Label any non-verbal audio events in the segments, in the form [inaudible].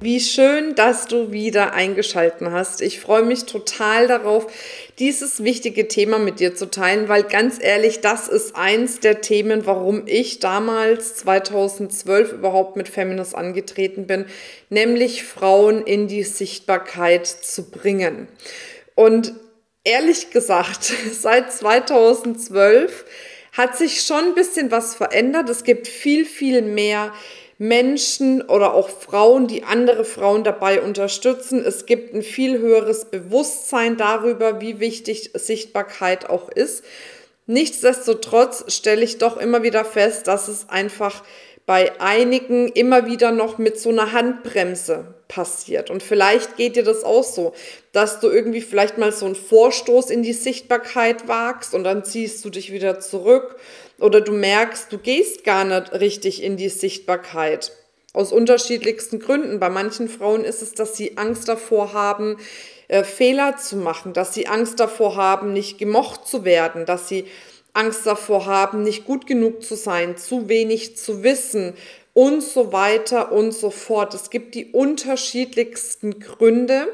Wie schön, dass du wieder eingeschalten hast. Ich freue mich total darauf, dieses wichtige Thema mit dir zu teilen, weil ganz ehrlich, das ist eins der Themen, warum ich damals 2012 überhaupt mit Feminist angetreten bin, nämlich Frauen in die Sichtbarkeit zu bringen. Und ehrlich gesagt, [laughs] seit 2012 hat sich schon ein bisschen was verändert. Es gibt viel, viel mehr Menschen oder auch Frauen, die andere Frauen dabei unterstützen. Es gibt ein viel höheres Bewusstsein darüber, wie wichtig Sichtbarkeit auch ist. Nichtsdestotrotz stelle ich doch immer wieder fest, dass es einfach bei einigen immer wieder noch mit so einer Handbremse passiert. Und vielleicht geht dir das auch so, dass du irgendwie vielleicht mal so einen Vorstoß in die Sichtbarkeit wagst und dann ziehst du dich wieder zurück oder du merkst, du gehst gar nicht richtig in die Sichtbarkeit. Aus unterschiedlichsten Gründen. Bei manchen Frauen ist es, dass sie Angst davor haben, äh, Fehler zu machen, dass sie Angst davor haben, nicht gemocht zu werden, dass sie Angst davor haben, nicht gut genug zu sein, zu wenig zu wissen und so weiter und so fort. Es gibt die unterschiedlichsten Gründe,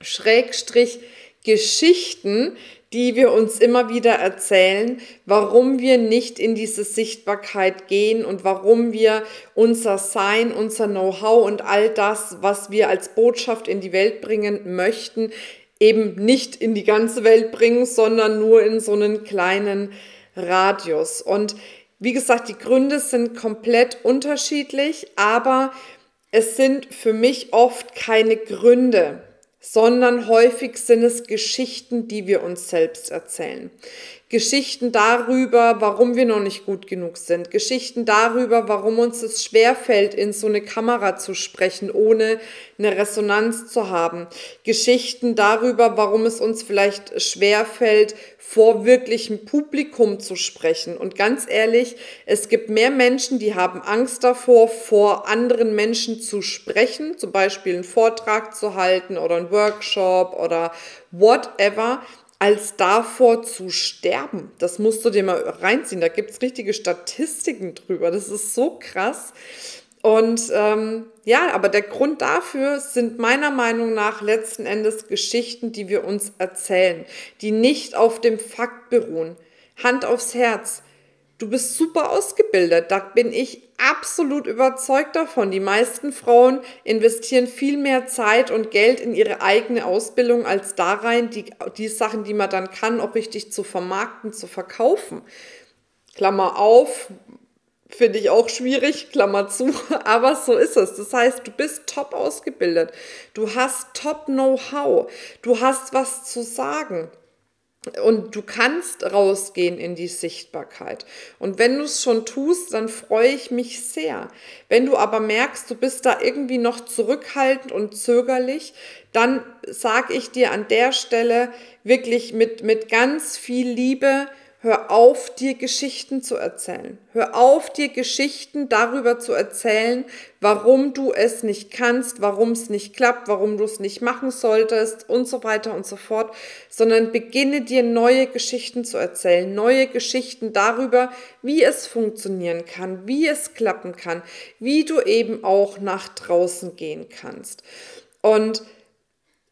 Schrägstrich Geschichten, die wir uns immer wieder erzählen, warum wir nicht in diese Sichtbarkeit gehen und warum wir unser Sein, unser Know-how und all das, was wir als Botschaft in die Welt bringen möchten, eben nicht in die ganze Welt bringen, sondern nur in so einen kleinen Radius. Und wie gesagt, die Gründe sind komplett unterschiedlich, aber es sind für mich oft keine Gründe, sondern häufig sind es Geschichten, die wir uns selbst erzählen. Geschichten darüber, warum wir noch nicht gut genug sind. Geschichten darüber, warum uns es schwerfällt, in so eine Kamera zu sprechen, ohne eine Resonanz zu haben. Geschichten darüber, warum es uns vielleicht schwerfällt, vor wirklichem Publikum zu sprechen. Und ganz ehrlich, es gibt mehr Menschen, die haben Angst davor, vor anderen Menschen zu sprechen, zum Beispiel einen Vortrag zu halten oder einen Workshop oder whatever, als davor zu sterben. Das musst du dir mal reinziehen. Da gibt es richtige Statistiken drüber. Das ist so krass. Und ähm, ja, aber der Grund dafür sind meiner Meinung nach letzten Endes Geschichten, die wir uns erzählen, die nicht auf dem Fakt beruhen. Hand aufs Herz. Du bist super ausgebildet. Da bin ich absolut überzeugt davon. Die meisten Frauen investieren viel mehr Zeit und Geld in ihre eigene Ausbildung als da rein, die, die Sachen, die man dann kann, auch richtig zu vermarkten, zu verkaufen. Klammer auf, finde ich auch schwierig, Klammer zu, [laughs] aber so ist es. Das heißt, du bist top ausgebildet, du hast top Know-how, du hast was zu sagen. Und du kannst rausgehen in die Sichtbarkeit. Und wenn du es schon tust, dann freue ich mich sehr. Wenn du aber merkst, du bist da irgendwie noch zurückhaltend und zögerlich, dann sage ich dir an der Stelle wirklich mit, mit ganz viel Liebe, Hör auf, dir Geschichten zu erzählen. Hör auf, dir Geschichten darüber zu erzählen, warum du es nicht kannst, warum es nicht klappt, warum du es nicht machen solltest und so weiter und so fort, sondern beginne dir neue Geschichten zu erzählen, neue Geschichten darüber, wie es funktionieren kann, wie es klappen kann, wie du eben auch nach draußen gehen kannst. Und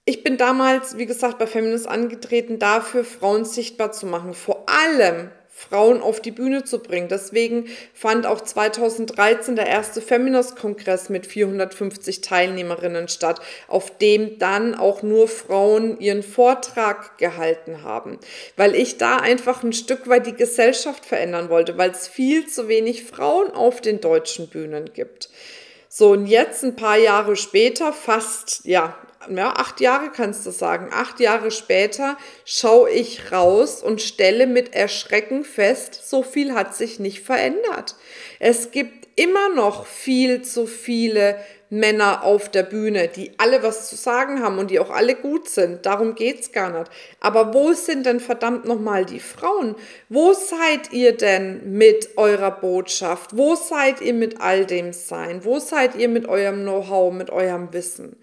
ich bin damals, wie gesagt, bei Feminist angetreten, dafür Frauen sichtbar zu machen, vor allem Frauen auf die Bühne zu bringen. Deswegen fand auch 2013 der erste Feminist-Kongress mit 450 Teilnehmerinnen statt, auf dem dann auch nur Frauen ihren Vortrag gehalten haben, weil ich da einfach ein Stück weit die Gesellschaft verändern wollte, weil es viel zu wenig Frauen auf den deutschen Bühnen gibt. So, und jetzt ein paar Jahre später, fast ja ja, acht Jahre kannst du sagen, acht Jahre später schaue ich raus und stelle mit Erschrecken fest, so viel hat sich nicht verändert. Es gibt immer noch viel zu viele Männer auf der Bühne, die alle was zu sagen haben und die auch alle gut sind. Darum geht's gar nicht. Aber wo sind denn verdammt nochmal die Frauen? Wo seid ihr denn mit eurer Botschaft? Wo seid ihr mit all dem Sein? Wo seid ihr mit eurem Know-how, mit eurem Wissen?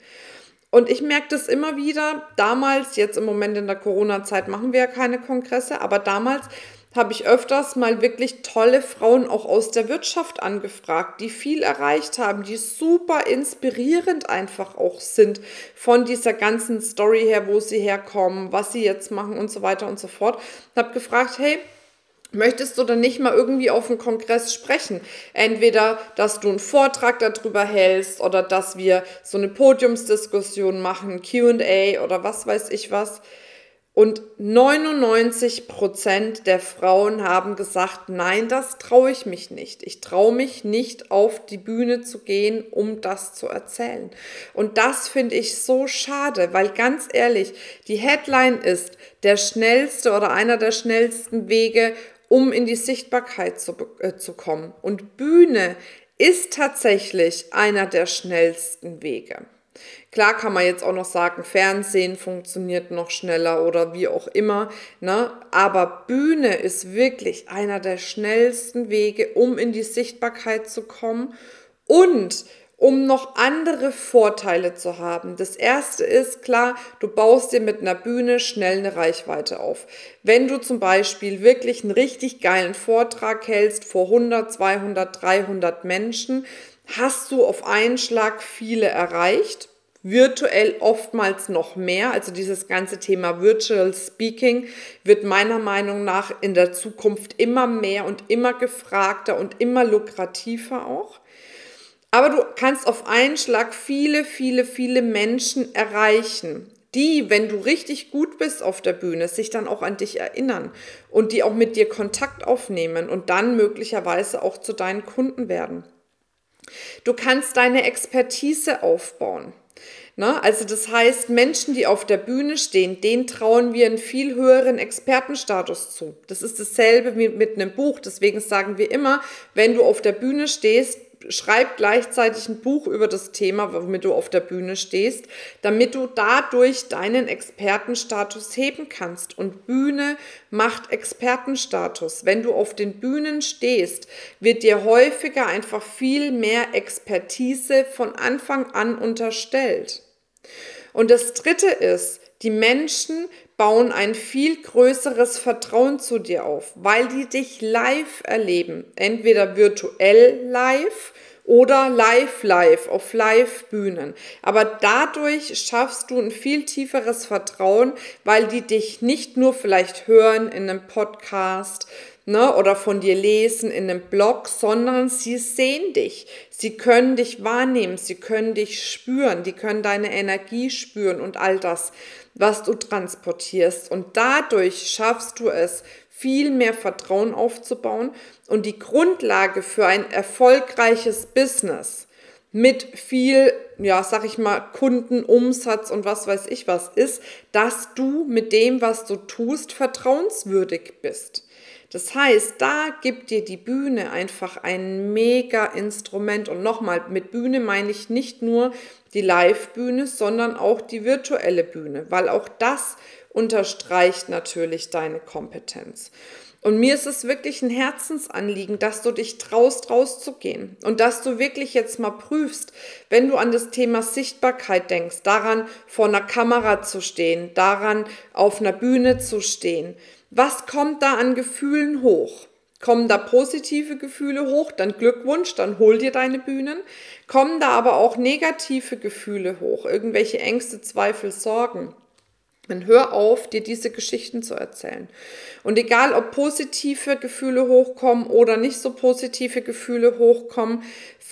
Und ich merke das immer wieder, damals, jetzt im Moment in der Corona-Zeit machen wir ja keine Kongresse, aber damals habe ich öfters mal wirklich tolle Frauen auch aus der Wirtschaft angefragt, die viel erreicht haben, die super inspirierend einfach auch sind von dieser ganzen Story her, wo sie herkommen, was sie jetzt machen und so weiter und so fort. Ich habe gefragt, hey, Möchtest du dann nicht mal irgendwie auf dem Kongress sprechen? Entweder, dass du einen Vortrag darüber hältst oder dass wir so eine Podiumsdiskussion machen, QA oder was weiß ich was. Und 99 Prozent der Frauen haben gesagt, nein, das traue ich mich nicht. Ich traue mich nicht auf die Bühne zu gehen, um das zu erzählen. Und das finde ich so schade, weil ganz ehrlich, die Headline ist der schnellste oder einer der schnellsten Wege, um in die Sichtbarkeit zu, äh, zu kommen. Und Bühne ist tatsächlich einer der schnellsten Wege. Klar kann man jetzt auch noch sagen, Fernsehen funktioniert noch schneller oder wie auch immer, ne? aber Bühne ist wirklich einer der schnellsten Wege, um in die Sichtbarkeit zu kommen und um noch andere Vorteile zu haben. Das erste ist klar, du baust dir mit einer Bühne schnell eine Reichweite auf. Wenn du zum Beispiel wirklich einen richtig geilen Vortrag hältst vor 100, 200, 300 Menschen, hast du auf einen Schlag viele erreicht virtuell oftmals noch mehr. Also dieses ganze Thema Virtual Speaking wird meiner Meinung nach in der Zukunft immer mehr und immer gefragter und immer lukrativer auch. Aber du kannst auf einen Schlag viele, viele, viele Menschen erreichen, die, wenn du richtig gut bist auf der Bühne, sich dann auch an dich erinnern und die auch mit dir Kontakt aufnehmen und dann möglicherweise auch zu deinen Kunden werden. Du kannst deine Expertise aufbauen. Ne? Also das heißt, Menschen, die auf der Bühne stehen, denen trauen wir einen viel höheren Expertenstatus zu. Das ist dasselbe wie mit einem Buch. Deswegen sagen wir immer, wenn du auf der Bühne stehst, schreib gleichzeitig ein Buch über das Thema, womit du auf der Bühne stehst, damit du dadurch deinen Expertenstatus heben kannst. Und Bühne macht Expertenstatus. Wenn du auf den Bühnen stehst, wird dir häufiger einfach viel mehr Expertise von Anfang an unterstellt. Und das Dritte ist, die Menschen bauen ein viel größeres Vertrauen zu dir auf, weil die dich live erleben, entweder virtuell live oder live live auf Live-Bühnen. Aber dadurch schaffst du ein viel tieferes Vertrauen, weil die dich nicht nur vielleicht hören in einem Podcast, ne, oder von dir lesen in einem Blog, sondern sie sehen dich. Sie können dich wahrnehmen, sie können dich spüren, die können deine Energie spüren und all das, was du transportierst. Und dadurch schaffst du es, viel mehr Vertrauen aufzubauen und die Grundlage für ein erfolgreiches Business mit viel, ja, sag ich mal, Kundenumsatz und was weiß ich was ist, dass du mit dem, was du tust, vertrauenswürdig bist. Das heißt, da gibt dir die Bühne einfach ein mega Instrument. Und nochmal, mit Bühne meine ich nicht nur die Live-Bühne, sondern auch die virtuelle Bühne, weil auch das unterstreicht natürlich deine Kompetenz. Und mir ist es wirklich ein Herzensanliegen, dass du dich traust, rauszugehen und dass du wirklich jetzt mal prüfst, wenn du an das Thema Sichtbarkeit denkst, daran vor einer Kamera zu stehen, daran auf einer Bühne zu stehen, was kommt da an Gefühlen hoch? Kommen da positive Gefühle hoch, dann Glückwunsch, dann hol dir deine Bühnen. Kommen da aber auch negative Gefühle hoch, irgendwelche Ängste, Zweifel, Sorgen. Dann hör auf, dir diese Geschichten zu erzählen. Und egal, ob positive Gefühle hochkommen oder nicht so positive Gefühle hochkommen,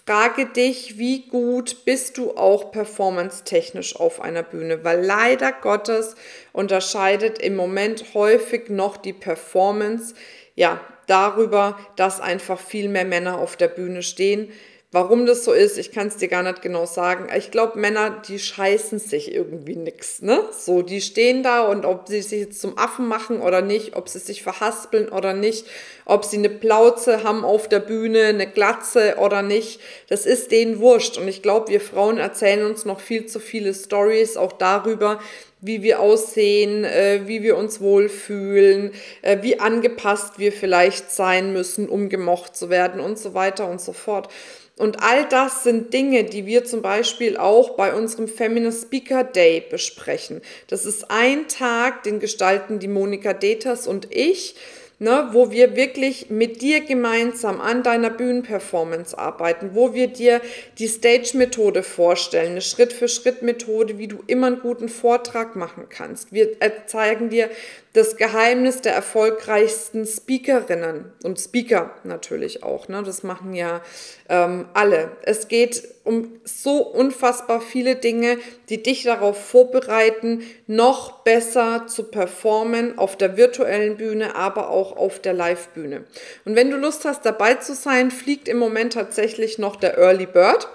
frage dich, wie gut bist du auch performance-technisch auf einer Bühne, weil leider Gottes unterscheidet im Moment häufig noch die Performance, ja, darüber, dass einfach viel mehr Männer auf der Bühne stehen, Warum das so ist, ich kann es dir gar nicht genau sagen. Ich glaube, Männer, die scheißen sich irgendwie nix, ne? So, die stehen da und ob sie sich jetzt zum Affen machen oder nicht, ob sie sich verhaspeln oder nicht, ob sie eine Plauze haben auf der Bühne, eine Glatze oder nicht, das ist denen wurscht. Und ich glaube, wir Frauen erzählen uns noch viel zu viele Stories auch darüber, wie wir aussehen, äh, wie wir uns wohlfühlen, äh, wie angepasst wir vielleicht sein müssen, um gemocht zu werden und so weiter und so fort. Und all das sind Dinge, die wir zum Beispiel auch bei unserem Feminist Speaker Day besprechen. Das ist ein Tag, den gestalten die Monika Deters und ich ne, wo wir wirklich mit dir gemeinsam an deiner Bühnenperformance arbeiten, wo wir dir die Stage-Methode vorstellen, eine Schritt-für-Schritt-Methode, wie du immer einen guten Vortrag machen kannst. Wir zeigen dir das Geheimnis der erfolgreichsten Speakerinnen und Speaker natürlich auch. Ne? Das machen ja ähm, alle. Es geht um so unfassbar viele Dinge, die dich darauf vorbereiten, noch besser zu performen auf der virtuellen Bühne, aber auch auf der Live-Bühne. Und wenn du Lust hast, dabei zu sein, fliegt im Moment tatsächlich noch der Early Bird.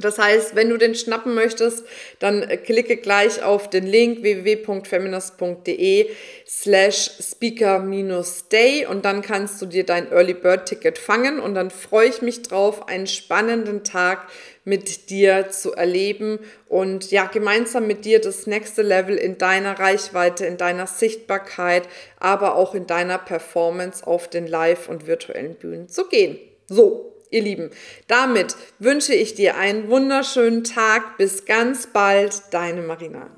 Das heißt, wenn du den schnappen möchtest, dann äh, klicke gleich auf den Link www.feminist.de slash speaker-day und dann kannst du dir dein Early Bird Ticket fangen und dann freue ich mich drauf, einen spannenden Tag mit dir zu erleben und ja, gemeinsam mit dir das nächste Level in deiner Reichweite, in deiner Sichtbarkeit, aber auch in deiner Performance auf den Live- und virtuellen Bühnen zu gehen. So, ihr Lieben, damit wünsche ich dir einen wunderschönen Tag. Bis ganz bald, deine Marina.